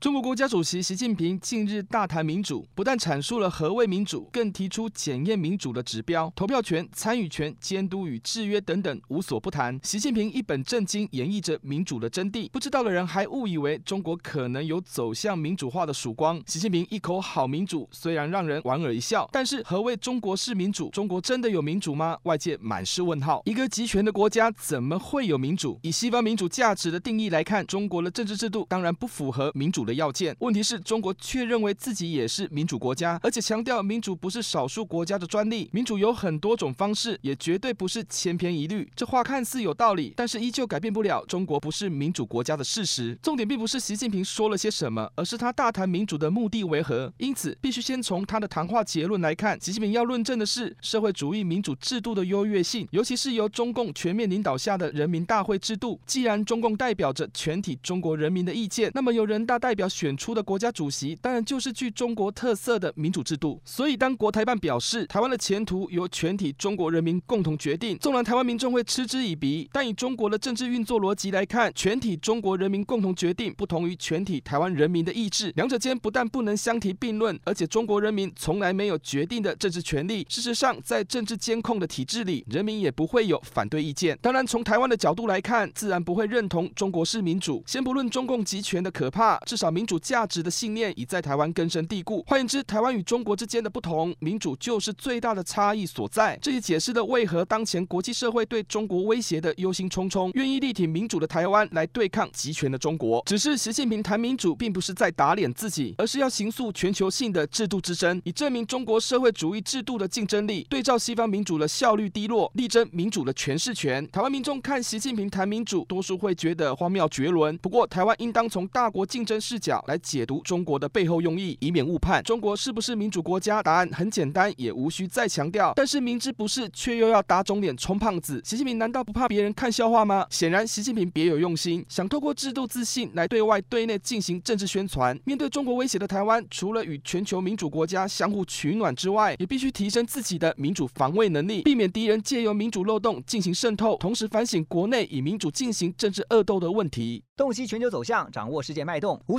中国国家主席习近平近日大谈民主，不但阐述了何谓民主，更提出检验民主的指标：投票权、参与权、监督与制约等等，无所不谈。习近平一本正经演绎着民主的真谛，不知道的人还误以为中国可能有走向民主化的曙光。习近平一口好民主，虽然让人莞尔一笑，但是何谓中国式民主？中国真的有民主吗？外界满是问号。一个集权的国家怎么会有民主？以西方民主价值的定义来看，中国的政治制度当然不符合民主的要件。问题是中国却认为自己也是民主国家，而且强调民主不是少数国家的专利，民主有很多种方式，也绝对不是千篇一律。这话看似有道理，但是依旧改变不了中国不是民主国家的事实。重点并不是习近平说了些什么，而是他大谈民主的目的为何。因此，必须先从他的谈话结论来看，习近平要论证的是社会主义民主制度的优越性，尤其是由中共全面领导下的人民大会制度。既然中共代表着全体中国人民的意见，那么由人大代表要选出的国家主席，当然就是具中国特色的民主制度。所以，当国台办表示台湾的前途由全体中国人民共同决定，纵然台湾民众会嗤之以鼻，但以中国的政治运作逻辑来看，全体中国人民共同决定不同于全体台湾人民的意志，两者间不但不能相提并论，而且中国人民从来没有决定的政治权利。事实上，在政治监控的体制里，人民也不会有反对意见。当然，从台湾的角度来看，自然不会认同中国式民主。先不论中共集权的可怕，至少民主价值的信念已在台湾根深蒂固。换言之，台湾与中国之间的不同，民主就是最大的差异所在。这也解释了为何当前国际社会对中国威胁的忧心忡忡，愿意力挺民主的台湾来对抗集权的中国。只是习近平谈民主，并不是在打脸自己，而是要形塑全球性的制度之争，以证明中国社会主义制度的竞争力。对照西方民主的效率低落，力争民主的诠释权。台湾民众看习近平谈民主，多数会觉得荒谬绝伦。不过，台湾应当从大国竞争视角来解读中国的背后用意，以免误判中国是不是民主国家。答案很简单，也无需再强调。但是明知不是，却又要打肿脸充胖子，习近平难道不怕别人看笑话吗？显然，习近平别有用心，想透过制度自信来对外对内进行政治宣传。面对中国威胁的台湾，除了与全球民主国家相互取暖之外，也必须提升自己的民主防卫能力，避免敌人借由民主漏洞进行渗透，同时反省国内以民主进行政治恶斗的问题。洞悉全球走向，掌握世界脉动，无